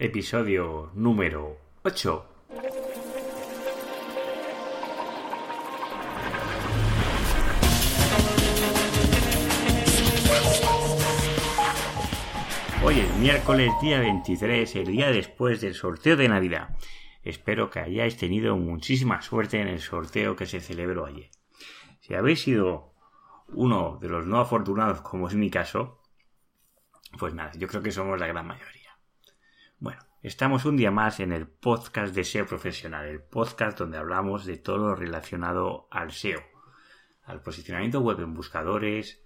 episodio número 8. Hoy es miércoles día 23, el día después del sorteo de Navidad. Espero que hayáis tenido muchísima suerte en el sorteo que se celebró ayer. Si habéis sido uno de los no afortunados, como es mi caso, pues nada, yo creo que somos la gran mayoría. Estamos un día más en el podcast de SEO Profesional, el podcast donde hablamos de todo lo relacionado al SEO, al posicionamiento web en buscadores,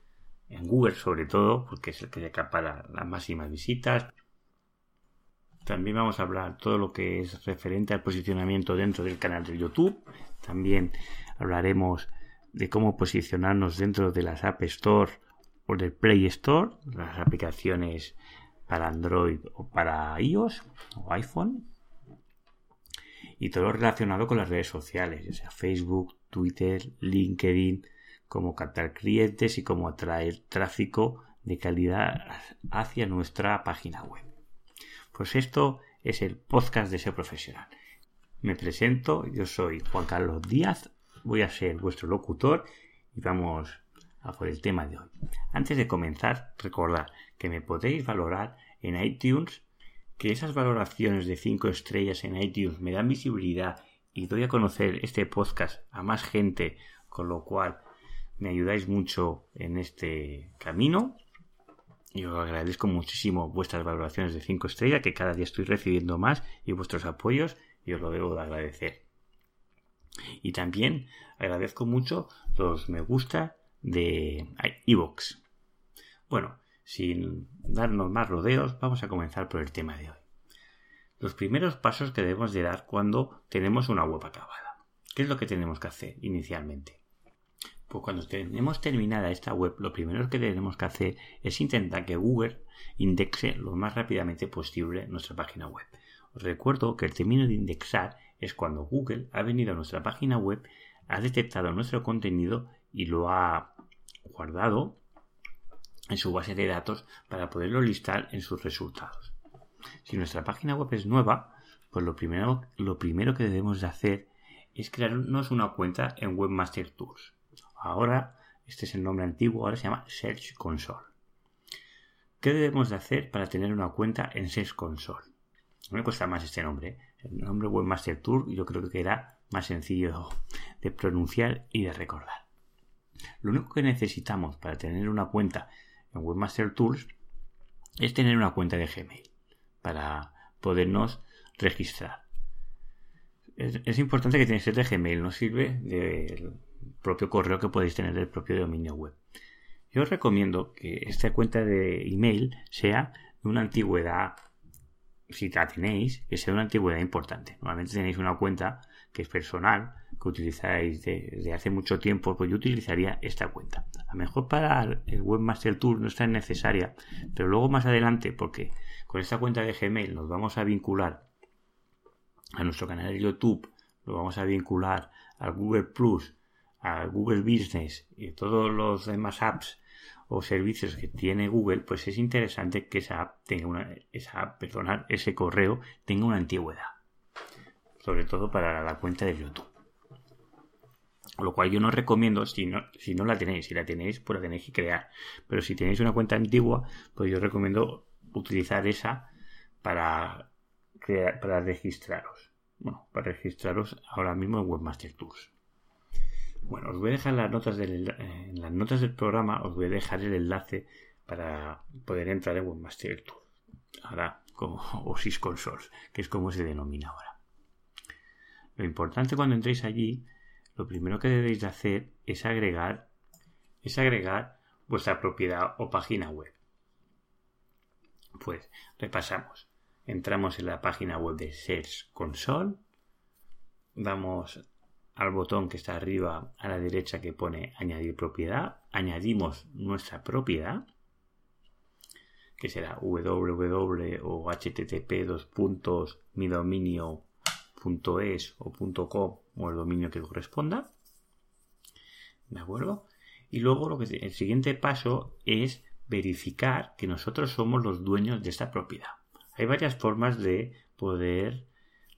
en Google sobre todo, porque es el que acapara las máximas visitas. También vamos a hablar todo lo que es referente al posicionamiento dentro del canal de YouTube. También hablaremos de cómo posicionarnos dentro de las App Store o del Play Store, las aplicaciones para Android o para iOS o iPhone. Y todo lo relacionado con las redes sociales, ya sea Facebook, Twitter, LinkedIn, cómo captar clientes y cómo atraer tráfico de calidad hacia nuestra página web. Pues esto es el podcast de SEO Profesional. Me presento, yo soy Juan Carlos Díaz, voy a ser vuestro locutor y vamos por el tema de hoy. Antes de comenzar, recordad que me podéis valorar en iTunes, que esas valoraciones de 5 estrellas en iTunes me dan visibilidad y doy a conocer este podcast a más gente, con lo cual me ayudáis mucho en este camino. Y os agradezco muchísimo vuestras valoraciones de 5 estrellas, que cada día estoy recibiendo más, y vuestros apoyos, y os lo debo de agradecer. Y también agradezco mucho los me gusta de iVoox. Bueno, sin darnos más rodeos, vamos a comenzar por el tema de hoy. Los primeros pasos que debemos de dar cuando tenemos una web acabada. ¿Qué es lo que tenemos que hacer inicialmente? Pues cuando tenemos terminada esta web, lo primero que tenemos que hacer es intentar que Google indexe lo más rápidamente posible nuestra página web. Os recuerdo que el término de indexar es cuando Google ha venido a nuestra página web, ha detectado nuestro contenido y lo ha guardado en su base de datos para poderlo listar en sus resultados. Si nuestra página web es nueva, pues lo primero, lo primero que debemos de hacer es crearnos una cuenta en Webmaster Tools. Ahora, este es el nombre antiguo, ahora se llama Search Console. ¿Qué debemos de hacer para tener una cuenta en Search Console? No me cuesta más este nombre. ¿eh? El nombre Webmaster Tour yo creo que era más sencillo de pronunciar y de recordar. Lo único que necesitamos para tener una cuenta en Webmaster Tools es tener una cuenta de Gmail para podernos registrar. Es, importante que tengáis de Gmail, no sirve de propio correo que podéis tener del propio dominio web. Yo os recomiendo que esta cuenta de email sea de una antigüedad, si la tenéis, que sea de una antigüedad importante. Normalmente tenéis una cuenta que es personal, que utilizáis desde hace mucho tiempo, pues yo utilizaría esta cuenta. A lo mejor para el Webmaster Tool no es tan necesaria, pero luego más adelante, porque con esta cuenta de Gmail nos vamos a vincular a nuestro canal de YouTube, lo vamos a vincular al Google Plus, a Google Business y todos los demás apps o servicios que tiene Google, pues es interesante que esa app tenga una, esa ese correo tenga una antigüedad. Sobre todo para la cuenta de YouTube. Lo cual yo no recomiendo si no, si no la tenéis. Si la tenéis, pues la tenéis que crear. Pero si tenéis una cuenta antigua, pues yo recomiendo utilizar esa para, crear, para registraros. Bueno, para registraros ahora mismo en Webmaster Tools. Bueno, os voy a dejar las notas del, en las notas del programa, os voy a dejar el enlace para poder entrar en Webmaster Tour. Ahora, como OSIS Consoles, que es como se denomina ahora. Lo importante cuando entréis allí, lo primero que debéis de hacer es agregar, es agregar vuestra propiedad o página web. Pues repasamos. Entramos en la página web de Search Console. Vamos al botón que está arriba a la derecha que pone añadir propiedad, añadimos nuestra propiedad, que será www o http dos puntos mi dominio punto es o com o el dominio que corresponda. ¿De acuerdo? Y luego lo que, el siguiente paso es verificar que nosotros somos los dueños de esta propiedad. Hay varias formas de poder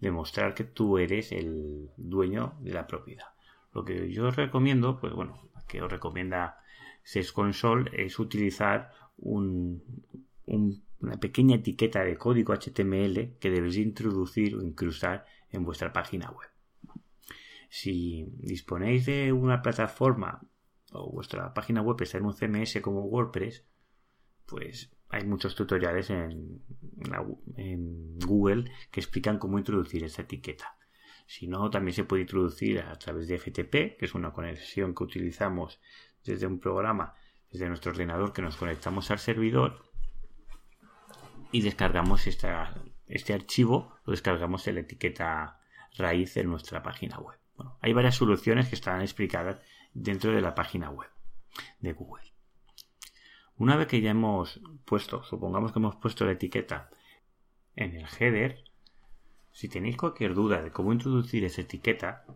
demostrar que tú eres el dueño de la propiedad. Lo que yo os recomiendo, pues bueno, que os recomienda Search Console es utilizar una pequeña etiqueta de código HTML que debéis introducir o incrustar en vuestra página web. Si disponéis de una plataforma o vuestra página web está en un CMS como WordPress, pues hay muchos tutoriales en, Google que explican cómo introducir esta etiqueta. Si no, también se puede introducir a través de FTP, que es una conexión que utilizamos desde un programa, desde nuestro ordenador, que nos conectamos al servidor y descargamos este archivo, lo descargamos en la etiqueta raíz en nuestra página web. Hay varias soluciones que están explicadas dentro de la página web de Google. Una vez que ya hemos puesto, supongamos que hemos puesto la etiqueta en el header, si tenéis cualquier duda de cómo introducir esa etiqueta,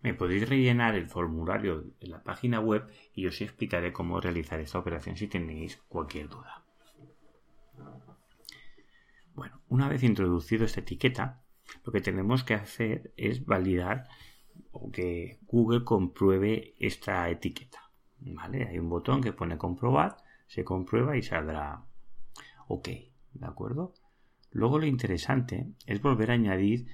me podéis rellenar el formulario de la página web y os explicaré cómo realizar esta operación si tenéis cualquier duda. Bueno, una vez introducido esta etiqueta, lo que tenemos que hacer es validar o que Google compruebe esta etiqueta. ¿Vale? Hay un botón que pone comprobar, se comprueba y saldrá OK. ¿De acuerdo? Luego lo interesante es volver a añadir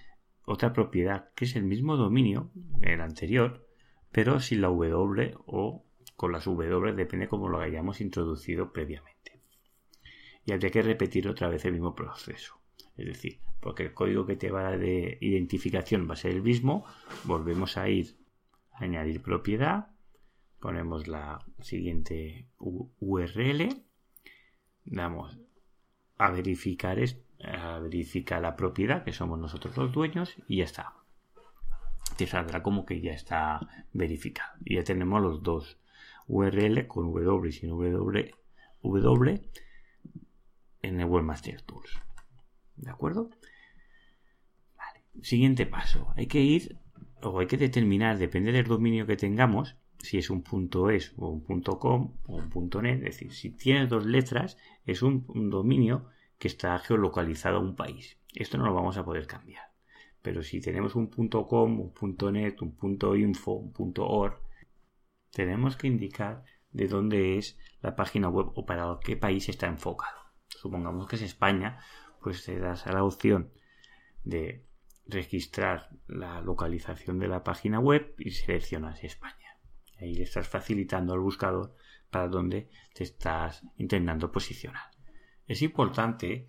otra propiedad que es el mismo dominio, el anterior, pero sin la W o con las W, depende cómo lo hayamos introducido previamente. Y habría que repetir otra vez el mismo proceso. Es decir, porque el código que te va a dar de identificación va a ser el mismo, volvemos a ir a añadir propiedad, ponemos la siguiente URL, damos a verificar, a verificar la propiedad, que somos nosotros los dueños, y ya está. Te saldrá como que ya está verificado. Y ya tenemos los dos URL con W y sin W, w en el Webmaster Tools. ¿De acuerdo? Siguiente paso. Hay que ir o hay que determinar, depende del dominio que tengamos, si es un punto .es o un punto .com o un punto .net. Es decir, si tiene dos letras, es un, dominio que está geolocalizado a un país. Esto no lo vamos a poder cambiar. Pero si tenemos un punto .com, un punto .net, un punto .info, un punto .org, tenemos que indicar de dónde es la página web o para qué país está enfocado. Supongamos que es España, pues te das a la opción de registrar la localización de la página web y seleccionas España. Ahí le estás facilitando al buscador para dónde te estás intentando posicionar. Es importante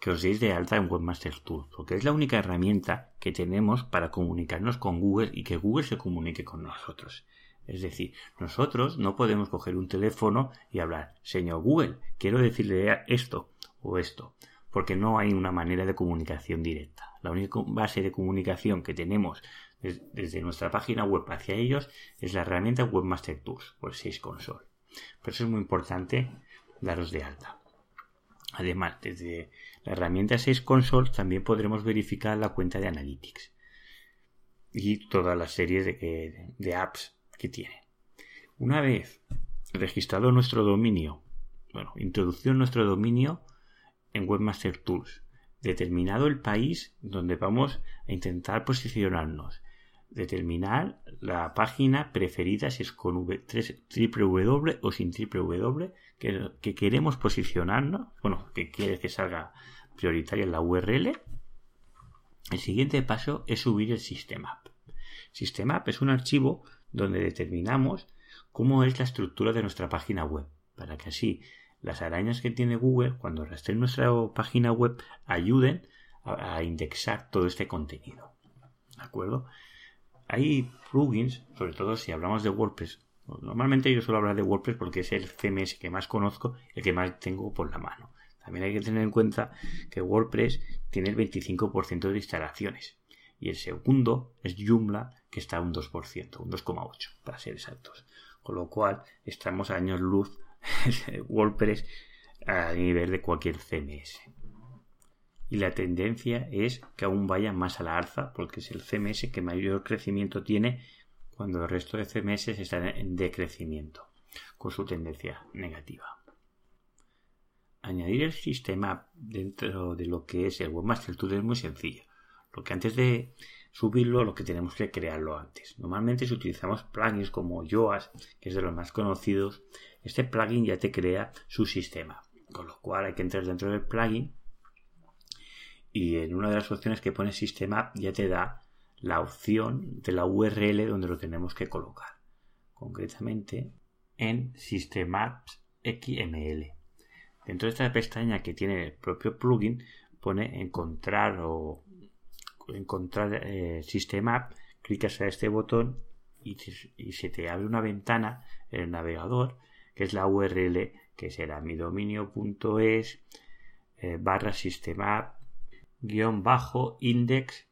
que os deis de alta en Webmaster Tool, porque es la única herramienta que tenemos para comunicarnos con Google y que Google se comunique con nosotros. Es decir, nosotros no podemos coger un teléfono y hablar, señor Google, quiero decirle esto o esto porque no hay una manera de comunicación directa. La única base de comunicación que tenemos desde nuestra página web hacia ellos es la herramienta Webmaster Tools el 6 Console. Por eso es muy importante daros de alta. Además, desde la herramienta 6 Console también podremos verificar la cuenta de Analytics y todas las series de, de apps que tiene. Una vez registrado nuestro dominio, bueno, introducido nuestro dominio, en Webmaster Tools, determinado el país donde vamos a intentar posicionarnos, determinar la página preferida si es con www o sin www que, que queremos posicionarnos, bueno, que quiere que salga prioritaria la URL. El siguiente paso es subir el Systemap. Systemap es un archivo donde determinamos cómo es la estructura de nuestra página web, para que así las arañas que tiene Google cuando rastren nuestra página web ayuden a, indexar todo este contenido. ¿De acuerdo? Hay plugins, sobre todo si hablamos de WordPress. Normalmente yo suelo hablar de WordPress porque es el CMS que más conozco, el que más tengo por la mano. También hay que tener en cuenta que WordPress tiene el 25% de instalaciones. Y el segundo es Joomla, que está a un 2%, un 2,8% para ser exactos. Con lo cual estamos a años luz WordPress a nivel de cualquier CMS. Y la tendencia es que aún vaya más a la alza porque es el CMS que mayor crecimiento tiene cuando el resto de CMS están en decrecimiento con su tendencia negativa. añadir el sistema dentro de lo que es el Webmaster Tool es muy sencillo. Lo que antes de subirlo, lo que tenemos que crearlo antes. Normalmente si utilizamos plugins como Yoast, que es de los más conocidos, este plugin ya te crea su sistema. Con lo cual hay que entrar dentro del plugin y en una de las opciones que pone sistema ya te da la opción de la URL donde lo tenemos que colocar. Concretamente en Systemaps XML. Dentro de esta pestaña que tiene el propio plugin pone encontrar o encontrar eh, Systemap, clicas a este botón y, se te abre una ventana en el navegador que es la URL que será mi dominio.es eh, barra systemap guion bajo index.xml.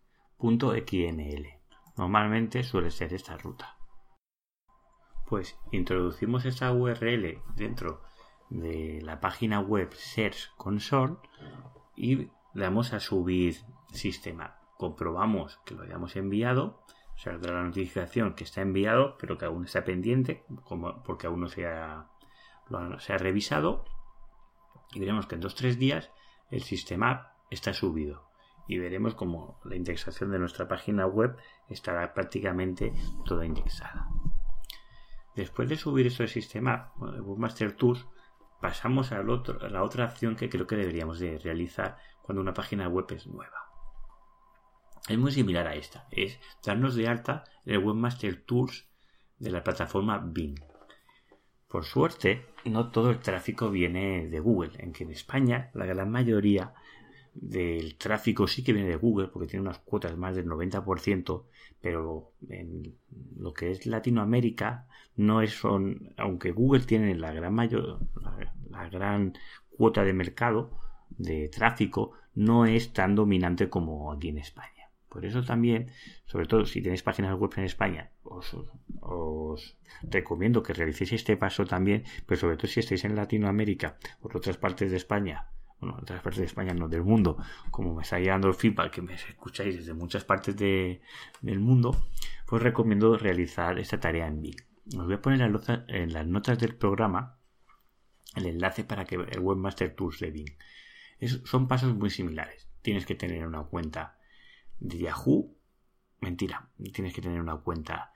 Normalmente suele ser esta ruta. Pues introducimos esa URL dentro de la página web Search Console y damos a subir sistema. Comprobamos que lo hayamos enviado, o sea, de la notificación que está enviado, pero que aún está pendiente, como porque aún no se ha, revisado. Y veremos que en dos o tres días el sistema está subido. Y veremos como la indexación de nuestra página web estará prácticamente toda indexada. Después de subir eso al sistema Webmaster Tools, pasamos a la otra acción que creo que deberíamos de realizar cuando una página web es nueva. Es muy similar a esta, es darnos de alta el Webmaster Tools de la plataforma Bing. Por suerte, no todo el tráfico viene de Google, en que en España la gran mayoría del tráfico sí que viene de Google, porque tiene unas cuotas más del 90%, pero en lo que es Latinoamérica no es aunque Google tiene la gran la, gran cuota de mercado de tráfico, no es tan dominante como aquí en España. Por eso también, sobre todo si tenéis páginas web en España, os, recomiendo que realicéis este paso también, pero sobre todo si estáis en Latinoamérica o en otras partes de España bueno, en otras partes de España, no del mundo, como me está llegando el feedback que me escucháis desde muchas partes del mundo, pues recomiendo realizar esta tarea en Bing. Os voy a poner en las notas del programa el enlace para que el Webmaster Tools de Bing. son pasos muy similares. Tienes que tener una cuenta de Yahoo. Mentira, tienes que tener una cuenta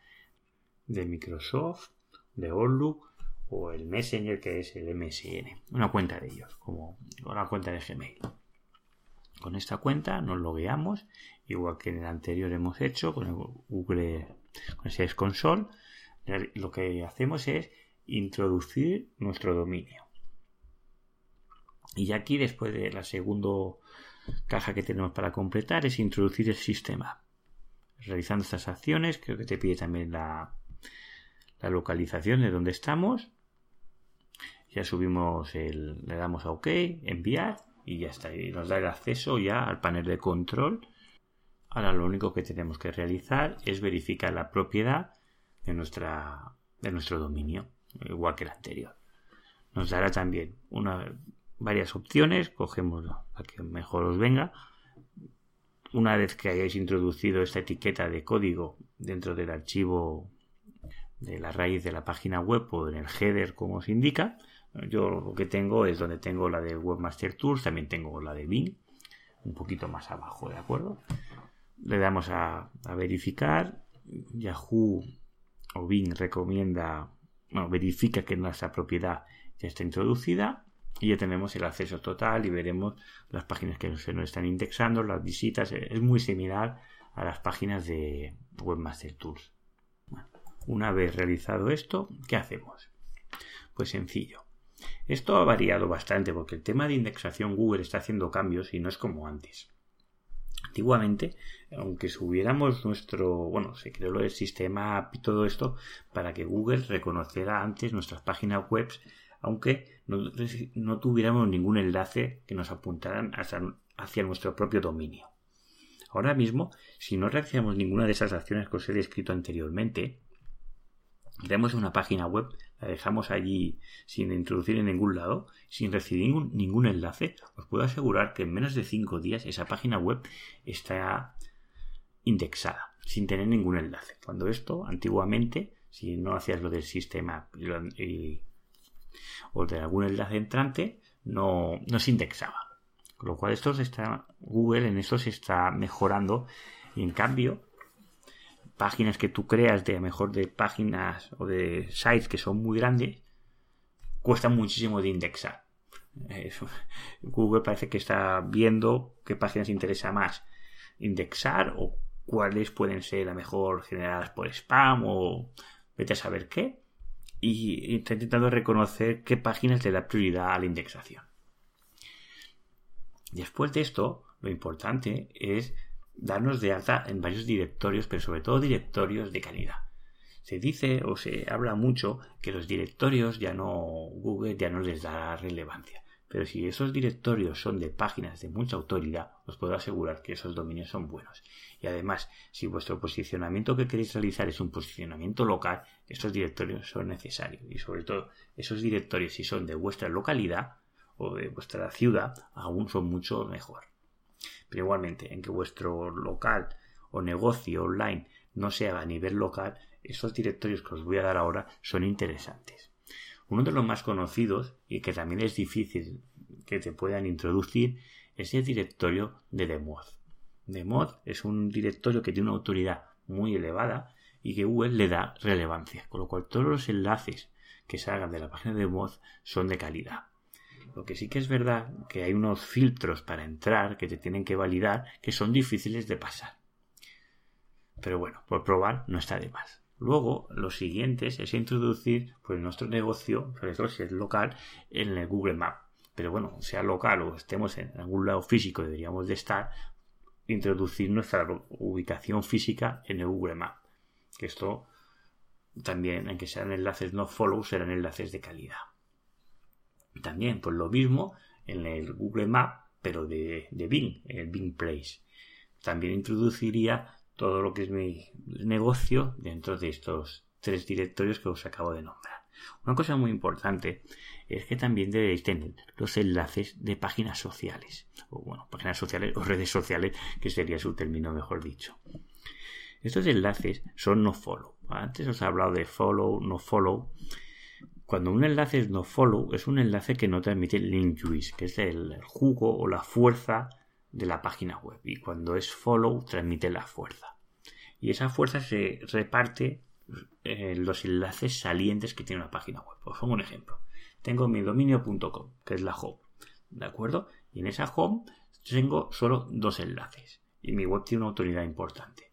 de Microsoft, de Outlook, o el Messenger que es el MSN, una cuenta de ellos, como una cuenta de Gmail. Con esta cuenta nos logueamos, igual que en el anterior hemos hecho con Google con el Console. Lo que hacemos es introducir nuestro dominio. Y aquí, después de la segunda caja que tenemos para completar, es introducir el sistema. Realizando estas acciones, creo que te pide también la, la localización de donde estamos ya subimos el, le damos a OK, enviar y ya está. Y nos da el acceso ya al panel de control. Ahora lo único que tenemos que realizar es verificar la propiedad de, nuestra, de nuestro dominio, igual que el anterior. Nos dará también una, varias opciones, cogemos la que mejor os venga. Una vez que hayáis introducido esta etiqueta de código dentro del archivo de la raíz de la página web o en el header como os indica, yo lo que tengo es donde tengo la de Webmaster Tools, también tengo la de Bing, un poquito más abajo, ¿de acuerdo? Le damos a, verificar. Yahoo o Bing recomienda, bueno, verifica que nuestra propiedad ya está introducida y ya tenemos el acceso total y veremos las páginas que se nos están indexando, las visitas. Es muy similar a las páginas de Webmaster Tools. una vez realizado esto, ¿qué hacemos? Pues sencillo. Esto ha variado bastante porque el tema de indexación Google está haciendo cambios y no es como antes. Antiguamente, aunque subiéramos nuestro, bueno, se creó el sistema y todo esto para que Google reconociera antes nuestras páginas web, aunque no, tuviéramos ningún enlace que nos apuntaran hacia nuestro propio dominio. Ahora mismo, si no realizamos ninguna de esas acciones que os he descrito anteriormente, tenemos una página web, la dejamos allí sin introducir en ningún lado, sin recibir ningún, enlace, os puedo asegurar que en menos de 5 días esa página web está indexada, sin tener ningún enlace. Cuando esto, antiguamente, si no hacías lo del sistema o de algún enlace entrante, no, no se indexaba. Con lo cual esto está, Google en esto se está mejorando y en cambio páginas que tú creas de mejor de páginas o de sites que son muy grandes cuestan muchísimo de indexar. Google parece que está viendo qué páginas interesa más indexar o cuáles pueden ser a mejor generadas por spam o vete a saber qué y está intentando reconocer qué páginas le da prioridad a la indexación. Después de esto, lo importante es darnos de alta en varios directorios, pero sobre todo directorios de calidad. Se dice o se habla mucho que los directorios ya no, Google ya no les da relevancia. Pero si esos directorios son de páginas de mucha autoridad, os puedo asegurar que esos dominios son buenos. Y además, si vuestro posicionamiento que queréis realizar es un posicionamiento local, estos directorios son necesarios. Y sobre todo, esos directorios, si son de vuestra localidad o de vuestra ciudad, aún son mucho mejor. Pero igualmente, en que vuestro local o negocio online no sea a nivel local, esos directorios que os voy a dar ahora son interesantes. Uno de los más conocidos y que también es difícil que te puedan introducir es el directorio de Demod. Demod es un directorio que tiene una autoridad muy elevada y que Google le da relevancia, con lo cual todos los enlaces que salgan de la página de Demod son de calidad. Lo que sí que es verdad que hay unos filtros para entrar que te tienen que validar que son difíciles de pasar. Pero bueno, por probar no está de más. Luego, lo siguiente es introducir pues, nuestro negocio, sobre todo si es local, en el Google Map. Pero bueno, sea local o estemos en algún lado físico, deberíamos de estar, introducir nuestra ubicación física en el Google Map. Que esto también, aunque sean enlaces no follow, serán enlaces de calidad. También, pues lo mismo en el Google Map, pero de, Bing, el Bing Place. También introduciría todo lo que es mi negocio dentro de estos tres directorios que os acabo de nombrar. Una cosa muy importante es que también debéis tener los enlaces de páginas sociales, o bueno, páginas sociales o redes sociales, que sería su término mejor dicho. Estos enlaces son no follow. Antes os he hablado de follow, no follow. Cuando un enlace es no follow, es un enlace que no transmite link juice, que es el jugo o la fuerza de la página web. Y cuando es follow, transmite la fuerza. Y esa fuerza se reparte en los enlaces salientes que tiene una página web. Os pongo un ejemplo. Tengo mi dominio.com, que es la home. ¿De acuerdo? Y en esa home tengo solo dos enlaces. Y mi web tiene una autoridad importante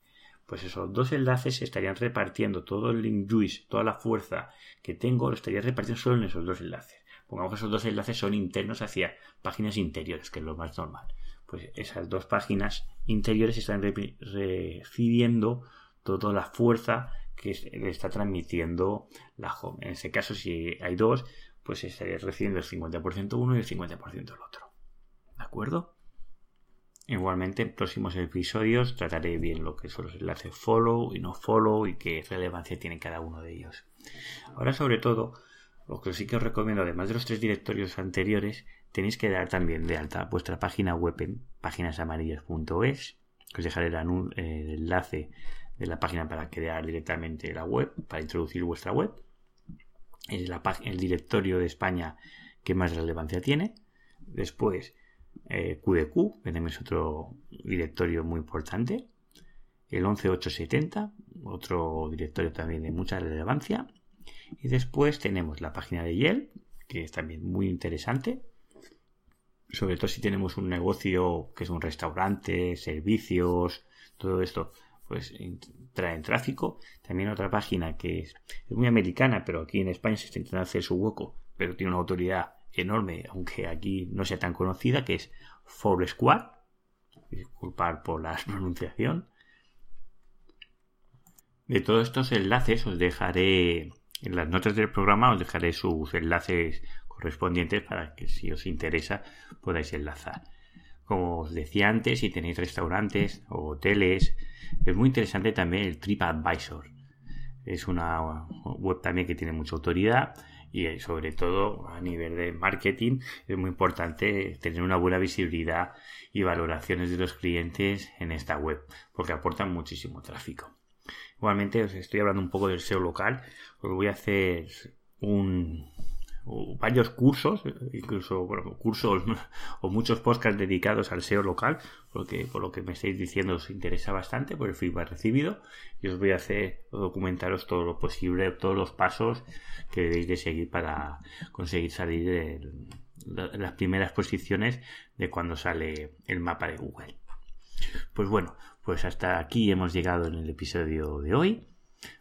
pues esos dos enlaces estarían repartiendo todo el link juice, toda la fuerza que tengo, lo estaría repartiendo solo en esos dos enlaces. Pongamos que esos dos enlaces son internos hacia páginas interiores, que es lo más normal. Pues esas dos páginas interiores están recibiendo toda la fuerza que le está transmitiendo la home. En ese caso, si hay dos, pues estaría recibiendo el 50% uno y el 50% el otro. ¿De acuerdo? Igualmente en próximos episodios trataré bien lo que son los enlaces follow y no follow y qué relevancia tiene cada uno de ellos. Ahora sobre todo, lo que sí que os recomiendo, además de los tres directorios anteriores, tenéis que dar también de alta vuestra página web en páginasamarillas.es, os dejaré el, enlace de la página para crear directamente la web, para introducir vuestra web. Es la, el directorio de España que más relevancia tiene. Después, QDQ, eh, que también es otro directorio muy importante. El 11870, otro directorio también de mucha relevancia. Y después tenemos la página de Yelp, que es también muy interesante. Sobre todo si tenemos un negocio que es un restaurante, servicios, todo esto, pues trae tráfico. También otra página que es, muy americana, pero aquí en España se está intentando hacer su hueco, pero tiene una autoridad enorme, aunque aquí no sea tan conocida, que es Squad Disculpar por la pronunciación. De todos estos enlaces os dejaré en las notas del programa, os dejaré sus enlaces correspondientes para que si os interesa podáis enlazar. Como os decía antes, si tenéis restaurantes o hoteles, es muy interesante también el TripAdvisor. Es una web también que tiene mucha autoridad y eh, sobre todo a nivel de marketing es muy importante tener una buena visibilidad y valoraciones de los clientes en esta web porque aportan muchísimo tráfico. Igualmente os estoy hablando un poco del SEO local, os voy a hacer un, varios cursos, incluso cursos o muchos podcasts dedicados al SEO local, porque por lo que me estáis diciendo os interesa bastante por el feedback recibido y os voy a hacer documentaros todo lo posible, todos los pasos que debéis de seguir para conseguir salir de las primeras posiciones de cuando sale el mapa de Google. Pues bueno, pues hasta aquí hemos llegado en el episodio de hoy.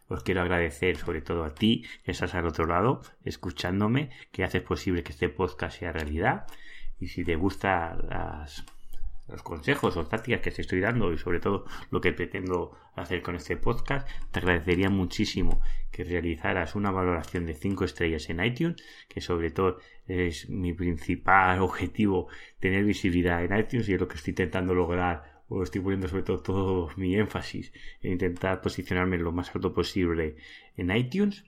Os quiero agradecer sobre todo a ti que estás al otro lado escuchándome, que haces posible que este podcast sea realidad. Y si te gustan los consejos o tácticas que te estoy dando y sobre todo lo que pretendo hacer con este podcast, te agradecería muchísimo que realizaras una valoración de 5 estrellas en iTunes, que sobre todo es mi principal objetivo tener visibilidad en iTunes y es lo que estoy intentando lograr o estoy poniendo sobre todo todo mi énfasis en intentar posicionarme lo más alto posible en iTunes,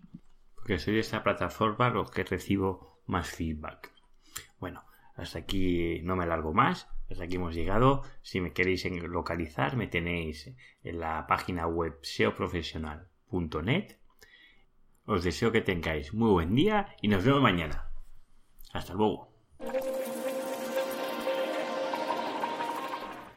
porque soy de esta plataforma lo que recibo más feedback. Bueno, hasta aquí no me alargo más, hasta aquí hemos llegado. Si me queréis localizar, me tenéis en la página web seoprofesional.net. Os deseo que tengáis muy buen día y nos vemos mañana. Hasta luego.